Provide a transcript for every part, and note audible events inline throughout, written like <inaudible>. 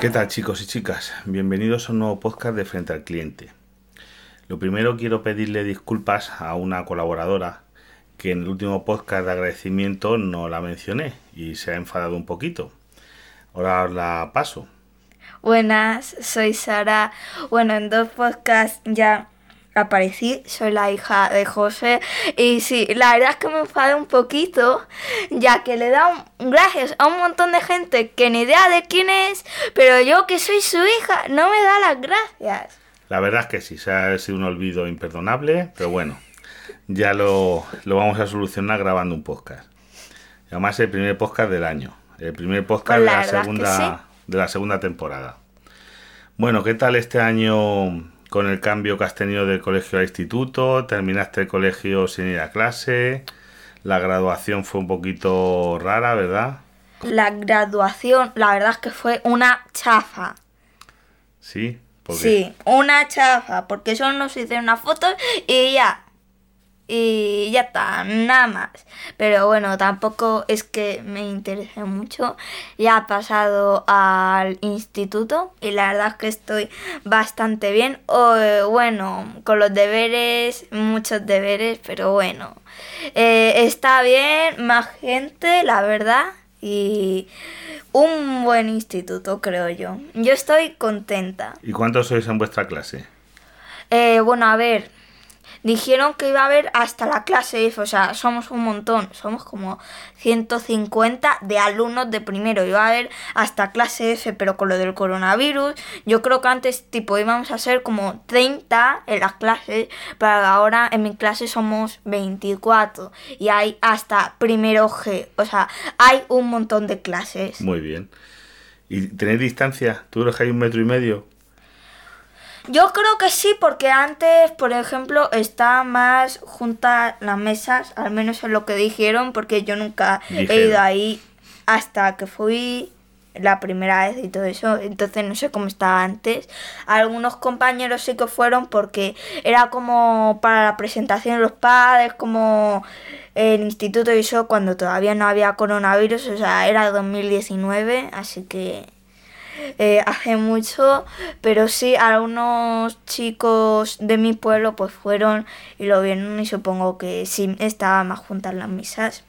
¿Qué tal chicos y chicas? Bienvenidos a un nuevo podcast de Frente al Cliente. Lo primero quiero pedirle disculpas a una colaboradora que en el último podcast de agradecimiento no la mencioné y se ha enfadado un poquito. Ahora os la paso. Buenas, soy Sara. Bueno, en dos podcasts ya aparecí, soy la hija de José y sí, la verdad es que me enfadé un poquito, ya que le he dado gracias a un montón de gente que ni idea de quién es, pero yo que soy su hija no me da las gracias. La verdad es que sí, se ha sido un olvido imperdonable, pero bueno, ya lo, lo vamos a solucionar grabando un podcast. Además, el primer podcast del año, el primer podcast Pues de la segunda, sí. de la segunda temporada. Bueno, ¿qué tal este año con el cambio que has tenido del colegio al instituto? ¿Terminaste el colegio sin ir a clase? La graduación fue un poquito rara, ¿verdad? La graduación, la verdad es que fue una chafa. Sí. Sí, una chafa, porque solo nos hicieron una foto y ya. Y ya está, nada más. Pero bueno, tampoco es que me interese mucho. Ya he pasado al instituto y la verdad es que estoy bastante bien. O, bueno, con los deberes, muchos deberes, pero bueno. Eh, está bien, más gente, la verdad. Y un buen instituto, creo yo. Yo estoy contenta. ¿Y cuántos sois en vuestra clase? Eh, bueno, a ver, dijeron que iba a haber hasta la clase F, o sea, somos un montón, somos como 150 de alumnos de primero, iba a haber hasta clase F, pero con lo del coronavirus, yo creo que antes tipo íbamos a ser como 30 en las clases, pero ahora en mi clase somos 24 y hay hasta primero G, o sea, hay un montón de clases. Muy bien. ¿Y tenéis distancia? ¿Tú crees que hay un metro y medio? Yo creo que sí, porque antes, por ejemplo, está más juntas las mesas, al menos es lo que dijeron, porque yo nunca he ido ahí hasta que fui la primera vez y todo eso, entonces no sé cómo estaba antes. Algunos compañeros sí que fueron porque era como para la presentación de los padres, como el instituto y eso, cuando todavía no había coronavirus, o sea, era 2019, así que eh, hace mucho, pero sí, algunos chicos de mi pueblo pues fueron y lo vieron y supongo que sí estaban más juntas las misas.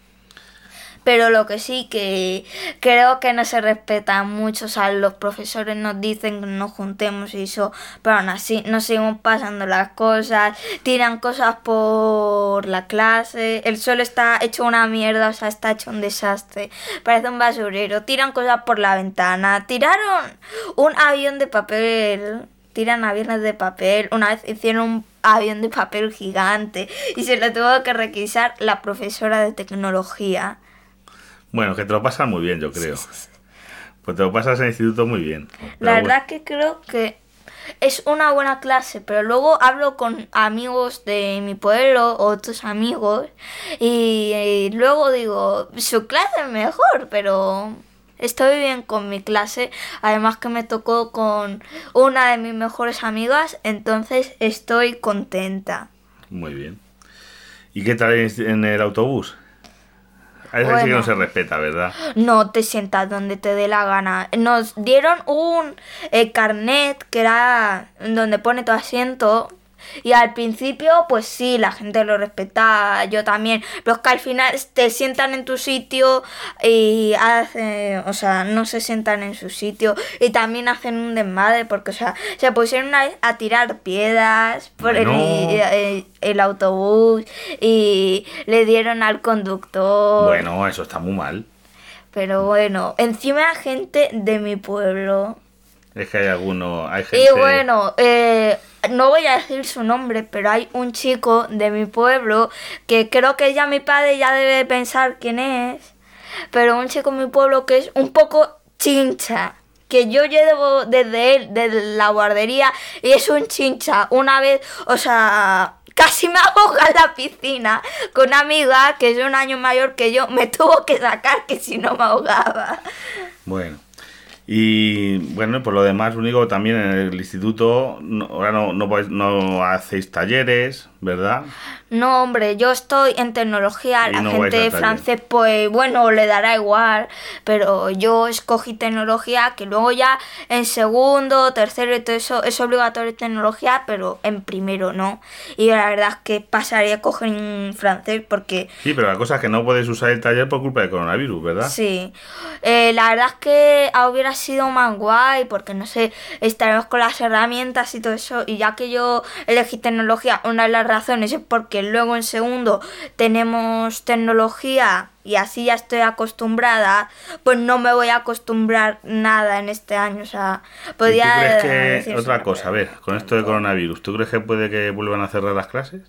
Pero lo que sí que creo que no se respeta mucho, o sea, los profesores nos dicen que nos juntemos y eso, pero aún así nos seguimos pasando las cosas, tiran cosas por la clase, el suelo está hecho una mierda, o sea, está hecho un desastre, parece un basurero, tiran cosas por la ventana, tiraron un avión de papel, tiran aviones de papel, una vez hicieron un avión de papel gigante y se lo tuvo que requisar la profesora de tecnología. Bueno, que te lo pasas muy bien, yo creo. Pues te lo pasas en el instituto muy bien. La bueno, verdad que creo que es una buena clase, pero luego hablo con amigos de mi pueblo, otros amigos, y, y luego digo, su clase es mejor, pero estoy bien con mi clase, además que me tocó con una de mis mejores amigas, entonces estoy contenta. Muy bien. ¿Y qué tal en el autobús? A veces sí que no Bueno. se respeta, ¿verdad? No te sientas donde te dé la gana. Nos dieron un eh, carnet que era donde pone tu asiento. Y al principio, pues sí, la gente lo respetaba, yo también. Pero es que al final te sientan en tu sitio y hacen, o sea, no se sientan en su sitio. Y también hacen un desmadre porque, o sea, se pusieron a, a tirar piedras por el, Bueno. el- el autobús y le dieron al conductor. Bueno, eso está muy mal. Pero bueno, encima gente de mi pueblo. Es que hay algunos... Hay gente... Y bueno, eh, no voy a decir su nombre, pero hay un chico de mi pueblo que creo que ya mi padre ya debe pensar quién es. Pero un chico de mi pueblo que es un poco chincha. Que yo llevo desde él, desde la guardería, y es un chincha. Una vez, o sea, casi me ahoga en la piscina con una amiga que es un año mayor que yo. Me tuvo que sacar que si no me ahogaba. Bueno. Y bueno, por lo demás, único también en el instituto, ahora no, no, no hacéis talleres, ¿verdad? No, hombre, yo estoy en tecnología, la gente francés, pues bueno, le dará igual, pero yo escogí tecnología, que luego ya en segundo, tercero y todo eso es obligatorio tecnología, pero en primero no. Y la verdad es que pasaría a coger en francés porque... Sí, pero la cosa es que no puedes usar el taller por culpa del coronavirus, ¿verdad? Sí. Eh, la verdad es que hubiera sido más guay porque, no sé, estaremos con las herramientas y todo eso, y ya que yo elegí tecnología, una de las razones es porque luego en segundo tenemos tecnología y así ya estoy acostumbrada, pues no me voy a acostumbrar nada en este año. O sea, podría. ¿Tú crees que otra cosa, a ver, con esto de coronavirus, ¿tú crees que puede que vuelvan a cerrar las clases?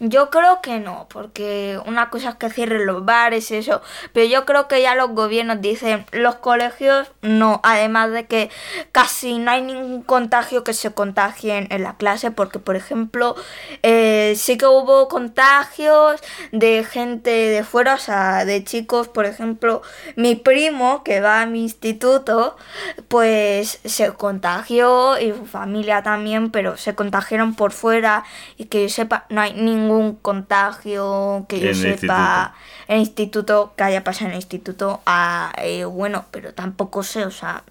Yo creo que no, porque una cosa es que cierren los bares eso, pero yo creo que ya los gobiernos dicen, los colegios no, además de que casi no hay ningún contagio que se contagien en la clase, porque por ejemplo, eh, sí que hubo contagios de gente de fuera, o sea, de chicos, por ejemplo, mi primo que va a mi instituto, pues se contagió y su familia también, pero se contagiaron por fuera y que yo sepa, no hay ningún ningún contagio que yo sepa en el instituto, que haya pasado en el instituto, a, eh, bueno, pero tampoco sé, o sea,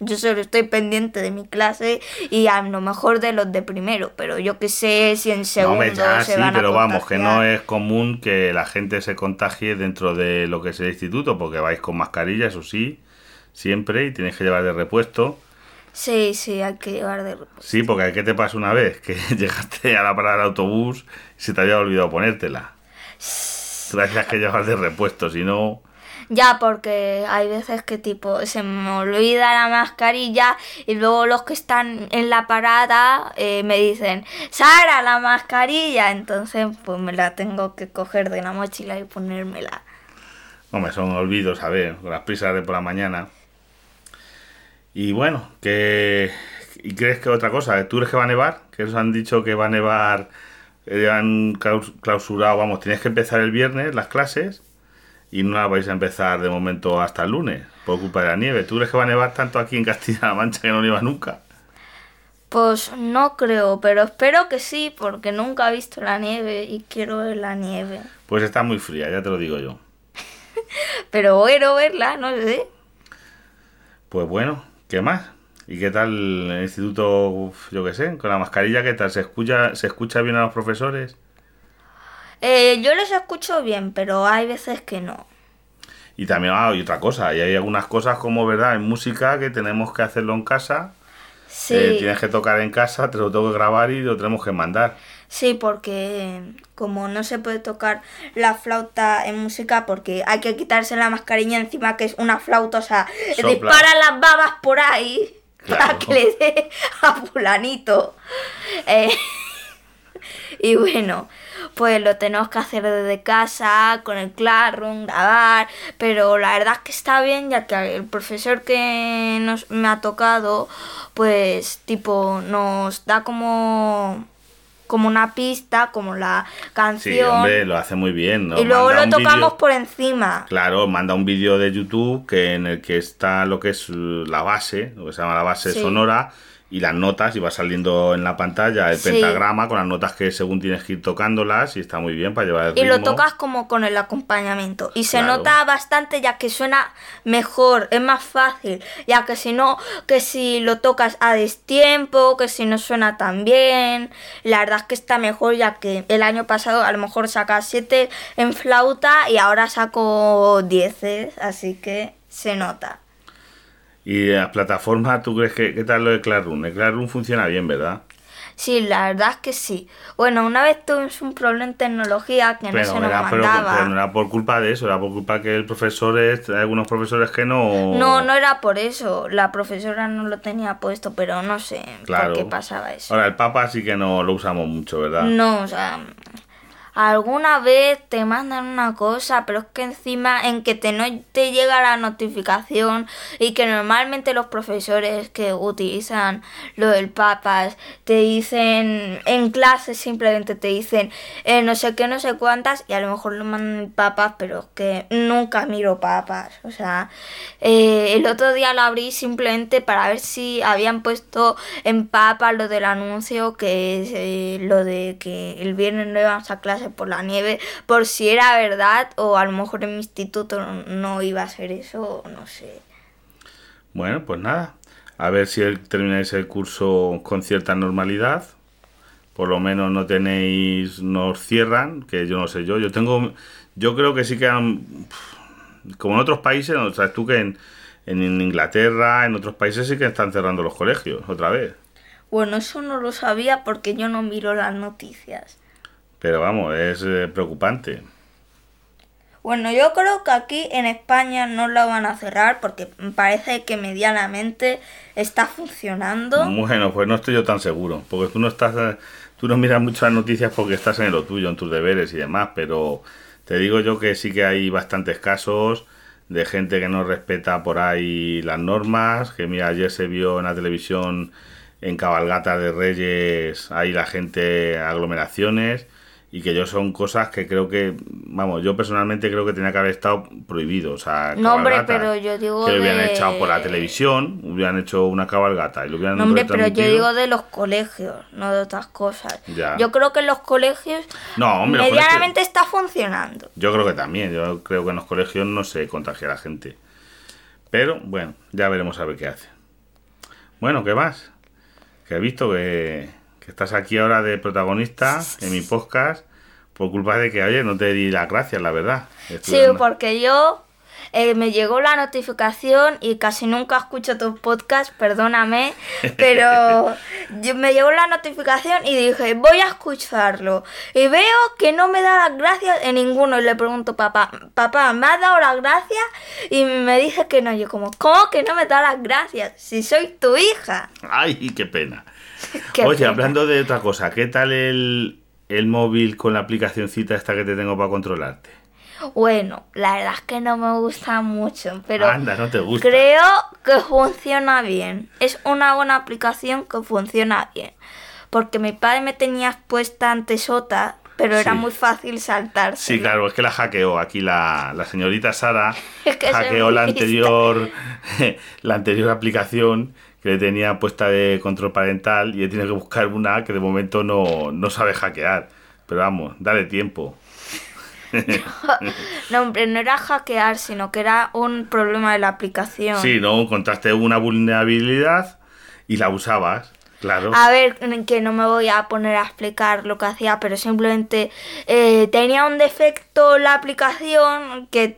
yo solo estoy pendiente de mi clase y a lo mejor de los de primero, pero yo que sé si en segundo se sí, pero vamos, que no es común que la gente se contagie dentro de lo que es el instituto, porque vais con mascarilla, eso sí, siempre, y tienes que llevar de repuesto. Sí, sí, hay que llevar de repuesto. Sí, porque ¿qué te pasa una vez? Que <laughs> llegaste a la parada del autobús y se te había olvidado ponértela. Gracias que llevar de repuesto, si no... Ya, porque hay veces que tipo se me olvida la mascarilla y luego los que están en la parada eh, me dicen, Sara, la mascarilla. Entonces pues me la tengo que coger de la mochila y ponérmela. Hombre, son olvidos, a ver, con las prisas de por la mañana. Y bueno, que ¿y crees que otra cosa? ¿Tú crees que va a nevar? Que os han dicho que va a nevar, eh, han clausurado, vamos, tienes que empezar el viernes las clases y no las vais a empezar de momento hasta el lunes por culpa de la nieve. ¿Tú crees que va a nevar tanto aquí en Castilla-La Mancha que no nieva nunca? Pues no creo, pero espero que sí, porque nunca he visto la nieve y quiero ver la nieve. Pues está muy fría, ya te lo digo yo. <laughs> pero quiero verla, no sé. Pues bueno, ¿Qué más? ¿Y qué tal el instituto, yo qué sé, con la mascarilla, qué tal? ¿Se escucha, ¿se escucha bien a los profesores? Eh, yo les escucho bien, pero hay veces que no. Y también hay otra cosa, y hay algunas cosas como, ¿verdad? En música que tenemos que hacerlo en casa. Sí. Eh, tienes que tocar en casa, te lo tengo que grabar y lo tenemos que mandar. Sí, porque como no se puede tocar la flauta en música porque hay que quitarse la mascarilla encima que es una flauta, o sea, dispara las babas por ahí para que le dé a fulanito. Eh, <laughs> y bueno, pues lo tenemos que hacer desde casa, con el Classroom, grabar, pero la verdad es que está bien ya que el profesor que nos, me ha tocado, pues tipo nos da como como una pista, como la canción. Sí, hombre, lo hace muy bien. Y luego lo tocamos por encima. Claro, manda un vídeo de YouTube que en el que está lo que es la base, lo que se llama la base sonora y las notas y va saliendo en la pantalla el pentagrama con las notas que según tienes que ir tocándolas y está muy bien para llevar el ritmo. Y lo tocas como con el acompañamiento y se nota bastante ya que suena mejor, es más fácil, ya que si no, que si lo tocas a destiempo, que si no suena tan bien, la verdad es que está mejor ya que el año pasado a lo mejor sacas 7 en flauta y ahora saco 10, así que se nota. Y la plataforma, ¿tú crees que qué tal lo de Classroom? El Classroom funciona bien, ¿verdad? Sí, la verdad es que sí. Bueno, una vez tuvimos un problema en tecnología que no se nos mandaba. Pero, no era por culpa de eso, era por culpa que el profesor, es, hay algunos profesores que no... No, no era por eso. La profesora no lo tenía puesto, pero no sé por qué pasaba eso. Ahora, el Papa sí que no lo usamos mucho, ¿verdad? No, o sea... alguna vez te mandan una cosa, pero es que encima en que te no te llega la notificación y que normalmente los profesores que utilizan lo del papas te dicen en clase simplemente te dicen eh, no sé qué, no sé cuántas y a lo mejor lo mandan papas, pero es que nunca miro papas. O sea, eh, el otro día lo abrí simplemente para ver si habían puesto en papas lo del anuncio que es eh, lo de que el viernes no íbamos a clase por la nieve, por si era verdad o a lo mejor en mi instituto no, iba a ser eso, no sé. Bueno, pues nada, a ver si termináis el curso con cierta normalidad. Por lo menos no tenéis, nos cierran, que yo no sé yo. Yo tengo, yo creo que sí que han, como en otros países, o sea, tú que en, en Inglaterra, en otros países sí que están cerrando los colegios otra vez. Bueno, eso no lo sabía porque yo no miro las noticias. Pero vamos, es eh, preocupante. Bueno, yo creo que aquí en España no lo van a cerrar porque parece que medianamente está funcionando. Bueno, pues no estoy yo tan seguro, porque tú no estás, eh, tú no miras muchas noticias porque estás en lo tuyo, en tus deberes y demás, pero te digo yo que sí que hay bastantes casos de gente que no respeta por ahí las normas, que mira, ayer se vio en la televisión en cabalgata de Reyes, hay la gente aglomeraciones y que yo son cosas que creo que, vamos, yo personalmente creo que tenía que haber estado prohibido. O sea, no, hombre, pero yo digo. Que lo hubieran echado por la televisión, hubieran hecho una cabalgata y lo hubieran No, hombre, pero yo digo de los colegios, no de otras cosas. Yo creo que en los colegios. No, medianamente está funcionando. Yo creo que también, yo creo que en los colegios no se contagia la gente. Pero bueno, ya veremos a ver qué hace. Bueno, ¿qué más? Que he visto que que estás aquí ahora de protagonista en mi podcast por culpa de que, oye, no te di las gracias, la verdad. sí, porque yo eh, me llegó la notificación y casi nunca escucho tu podcast, perdóname, <laughs> pero me llegó la notificación y dije, voy a escucharlo. Y veo que no me da las gracias en ninguno. Y le pregunto, papá, papá, ¿me has dado las gracias? Y me dice que no. Yo como, ¿cómo que no me da las gracias? Si soy tu hija. Ay, qué pena. <laughs> Oye, hablando de otra cosa, ¿qué tal el, el móvil con la aplicacióncita esta que te tengo para controlarte? Bueno, la verdad es que no me gusta mucho, pero Anda, no te gusta. creo que funciona bien. Es una buena aplicación que funciona bien. Porque mi padre me tenía puesta antes otra, pero era muy fácil saltar. Sí, claro, es que la hackeó. Aquí la, la señorita Sara <laughs> hackeó la anterior, <laughs> la anterior aplicación que le tenía puesta de control parental y he tenido que buscar una que de momento no, no sabe hackear. Pero vamos, dale tiempo. <laughs> no, hombre, no era hackear, sino que era un problema de la aplicación. Sí, no, encontraste una vulnerabilidad y la usabas. Claro. A ver, que no me voy a poner a explicar lo que hacía, pero simplemente eh, tenía un defecto la aplicación que,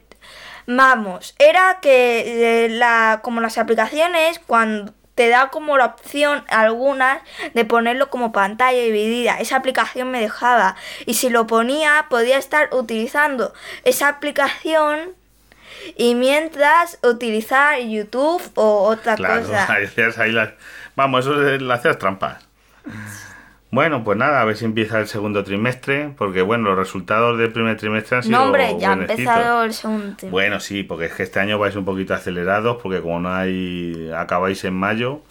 vamos, era que eh, la, como las aplicaciones, cuando te da como la opción algunas de ponerlo como pantalla dividida. Esa aplicación me dejaba. Y si lo ponía, podía estar utilizando esa aplicación y mientras utilizar YouTube o otra cosa. <laughs> Vamos, eso le hacías trampas. Bueno, pues nada, a ver si empieza el segundo trimestre, porque bueno, los resultados del primer trimestre han sido. No, hombre, ya ha empezado el segundo trimestre. Bueno, sí, porque es que este año vais un poquito acelerados, porque como no hay. acabáis en mayo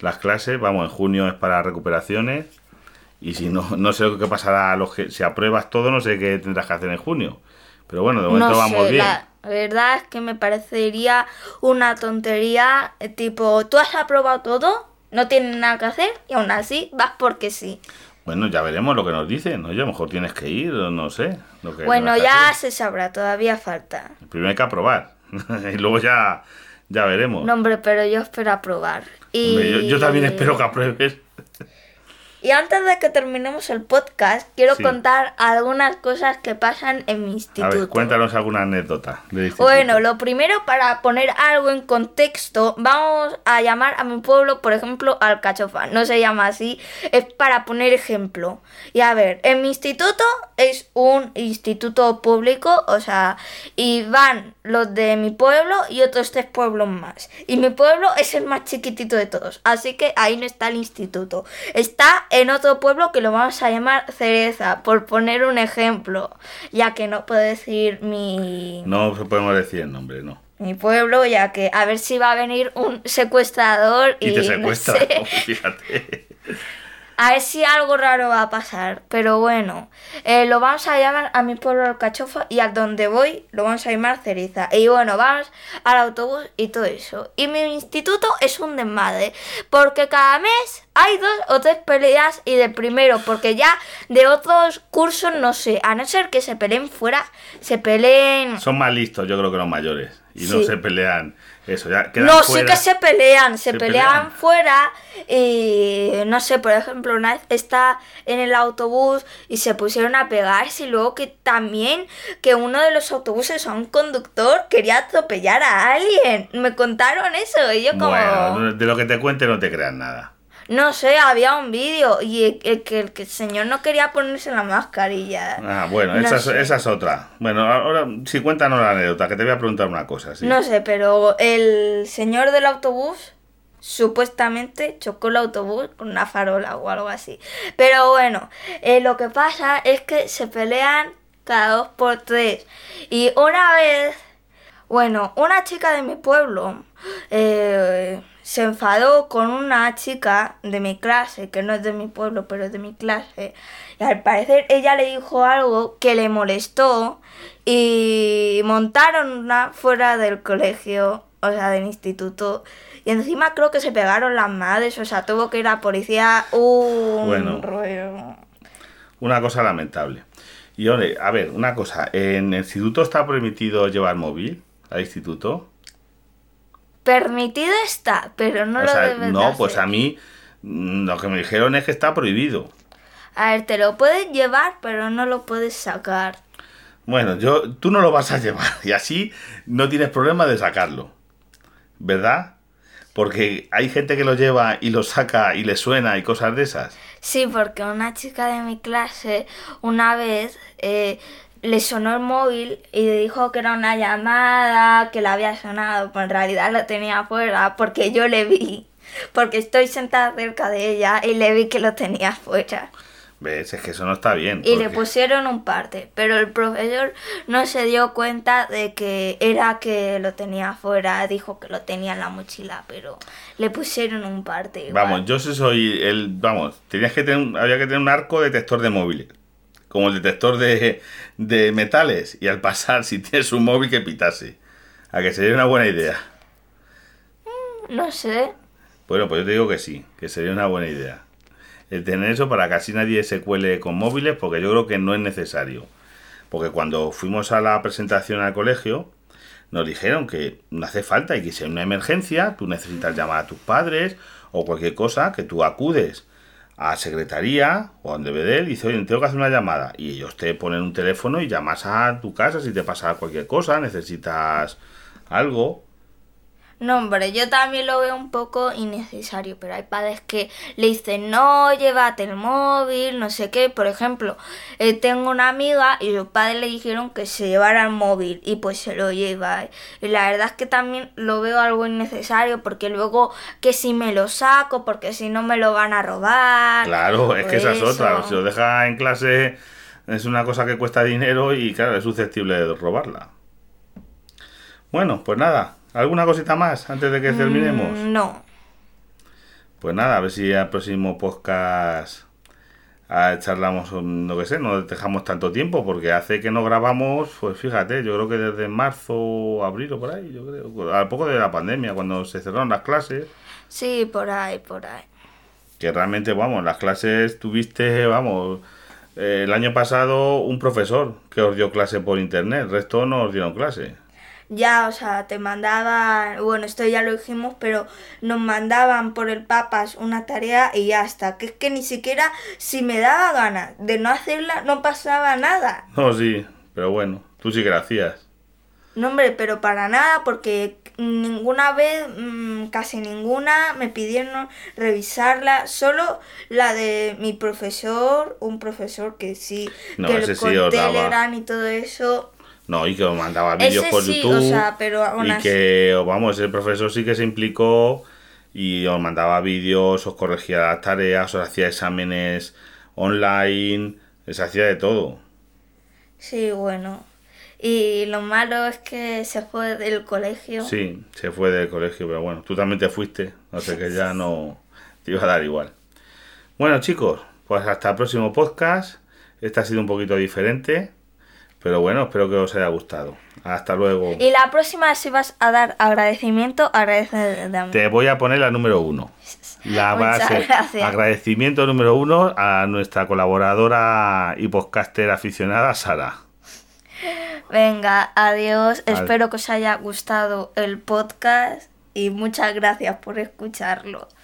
las clases, vamos, en junio es para recuperaciones, y si no, no sé qué pasará, a los que, si apruebas todo, no sé qué tendrás que hacer en junio. Pero bueno, de momento vamos bien. La verdad es que me parecería una tontería, tipo, ¿tú has aprobado todo? No tienen nada que hacer y aún así vas porque sí. Bueno, ya veremos lo que nos dicen, ¿no? a lo mejor tienes que ir, o no sé. Lo que bueno, ya se sabrá, todavía falta. Primero hay que aprobar <laughs> y luego ya, ya veremos. No, hombre, pero yo espero aprobar. Y... yo también espero que apruebes. Y antes de que terminemos el podcast, quiero contar algunas cosas que pasan en mi instituto. A ver, cuéntanos alguna anécdota. bueno, lo primero, para poner algo en contexto, vamos a llamar a mi pueblo, por ejemplo, Alcachofa. No se llama así, es para poner ejemplo. Y a ver, en mi instituto es un instituto público, o sea, y van los de mi pueblo y otros tres pueblos más. Y mi pueblo es el más chiquitito de todos, así que ahí no está el instituto. Está en otro pueblo que lo vamos a llamar Cereza, por poner un ejemplo, ya que no puedo decir mi, No podemos decir el nombre, no. mi pueblo, ya que a ver si va a venir un secuestrador y, Y te no secuestra, sé. <laughs> fíjate. A ver si algo raro va a pasar. Pero bueno, eh, lo vamos a llamar a mi pueblo Alcachofa y a donde voy lo vamos a llamar Ceriza. Y bueno, vamos al autobús y todo eso. Y mi instituto es un desmadre. Porque cada mes hay dos o tres peleas y de primero, porque ya de otros cursos no sé. A no ser que se peleen fuera, se peleen... Son más listos, yo creo que los mayores. Y no se pelean. Eso, ya No, sí fuera. que se pelean, se, Se pelean, pelean. fuera y no sé, por ejemplo, una vez está en el autobús y se pusieron a pegarse y luego que también que uno de los autobuses a un conductor quería atropellar a alguien. Me contaron eso y yo como... Bueno, de lo que te cuente no te creas nada. No sé, había un vídeo y el, el que el, señor no quería ponerse la mascarilla. Ah, bueno, No esa, es- sé. esa es otra. Bueno, ahora sí cuéntanos la anécdota, que te voy a preguntar una cosa. Sí. No sé, pero el señor del autobús supuestamente chocó el autobús con una farola o algo así. Pero bueno, eh, lo que pasa es que se pelean cada dos por tres. Y una vez, bueno, una chica de mi pueblo eh, se enfadó con una chica de mi clase, que no es de mi pueblo, pero es de mi clase. Y al parecer ella le dijo algo que le molestó y montaron una fuera del colegio, o sea, del instituto. Y encima creo que se pegaron las madres, o sea, tuvo que ir a la policía un Bueno. rollo. Una cosa lamentable. Y ole, a ver, una cosa. ¿En el instituto está permitido llevar móvil al instituto? Permitido está, pero no o lo sea, debes no, de pues a mí mm, lo que me dijeron es que está prohibido. A ver, te lo puedes llevar, pero no lo puedes sacar. Bueno, yo, tú no lo vas a llevar <laughs> y así no tienes problema de sacarlo. ¿Verdad? Porque hay gente que lo lleva y lo saca y le suena y cosas de esas. Sí, porque una chica de mi clase una vez eh, le sonó el móvil y le dijo que era una llamada, que le había sonado, pero en realidad lo tenía afuera porque yo le vi. Porque estoy sentada cerca de ella y le vi que lo tenía afuera. ¿Ves? Es que eso no está bien. Y le pusieron un parte, pero el profesor no se dio cuenta de que era que lo tenía afuera, dijo que lo tenía en la mochila, pero le pusieron un parte. igual. Vamos, yo soy el. Vamos, tenías que tener, un- había que tener un arco detector de móviles. Como el detector de, de metales. Y al pasar, si tienes un móvil, que pitase. A que sería una buena idea. No sé. Bueno, pues yo te digo que sí, que sería una buena idea. El tener eso para que así nadie se cuele con móviles, porque yo creo que no es necesario. Porque cuando fuimos a la presentación al colegio, nos dijeron que no hace falta y que si hay una emergencia, tú necesitas llamar a tus padres o cualquier cosa, que tú acudes a secretaría o a donde ve él y dices, oye, tengo que hacer una llamada. Y ellos te ponen un teléfono y llamas a tu casa si te pasa cualquier cosa, necesitas algo. No, hombre, yo también lo veo un poco innecesario, pero hay padres que le dicen, no, llévate el móvil, no sé qué. Por ejemplo, eh, tengo una amiga y sus padres le dijeron que se llevara el móvil y pues se lo lleva. Y la verdad es que también lo veo algo innecesario porque luego que si me lo saco, porque si no me lo van a robar. Claro, es que esa es otra. Si lo deja en clase, es una cosa que cuesta dinero y claro, es susceptible de robarla. Bueno, pues nada. ¿Alguna cosita más antes de que terminemos? Mm, No. Pues nada, a ver si al próximo podcast ah, charlamos, no que sé, no dejamos tanto tiempo porque hace que no grabamos, pues fíjate, yo creo que desde marzo, abril o por ahí, yo creo, al poco de la pandemia, cuando se cerraron las clases. Sí, por ahí, por ahí. que realmente, vamos, las clases tuviste, vamos, eh, el año pasado un profesor que os dio clase por internet, el resto no os dieron clase. Ya, o sea, te mandaban, bueno, esto ya lo dijimos, pero nos mandaban por el papas una tarea y ya está. Que es que ni siquiera si me daba ganas de no hacerla, no pasaba nada. <laughs> No, sí, pero bueno, tú sí que la hacías. No, hombre, pero para nada, porque ninguna vez, mm, casi ninguna, me pidieron revisarla. Solo la de mi profesor, un profesor que sí, No, que ese con sí. Telegram y todo eso. No, y que os mandaba vídeos por sí, YouTube. o sea, pero aún y así- que, vamos, el profesor sí que se implicó y os mandaba vídeos, os corregía las tareas, os hacía exámenes online, se hacía de todo. Sí, bueno. Y lo malo es que se fue del colegio. Sí, se fue del colegio, pero bueno, tú también te fuiste, no sé que ya <laughs> no te iba a dar igual. Bueno, chicos, pues hasta el próximo podcast. Este ha sido un poquito diferente, pero bueno, espero que os haya gustado. Hasta luego. Y la próxima, si vas a dar agradecimiento, agradece de a mí. Te voy a poner la número uno. La base, agradecimiento número uno a nuestra colaboradora y podcaster aficionada, Sara. Venga, adiós. Ad- Espero que os haya gustado el podcast y muchas gracias por escucharlo.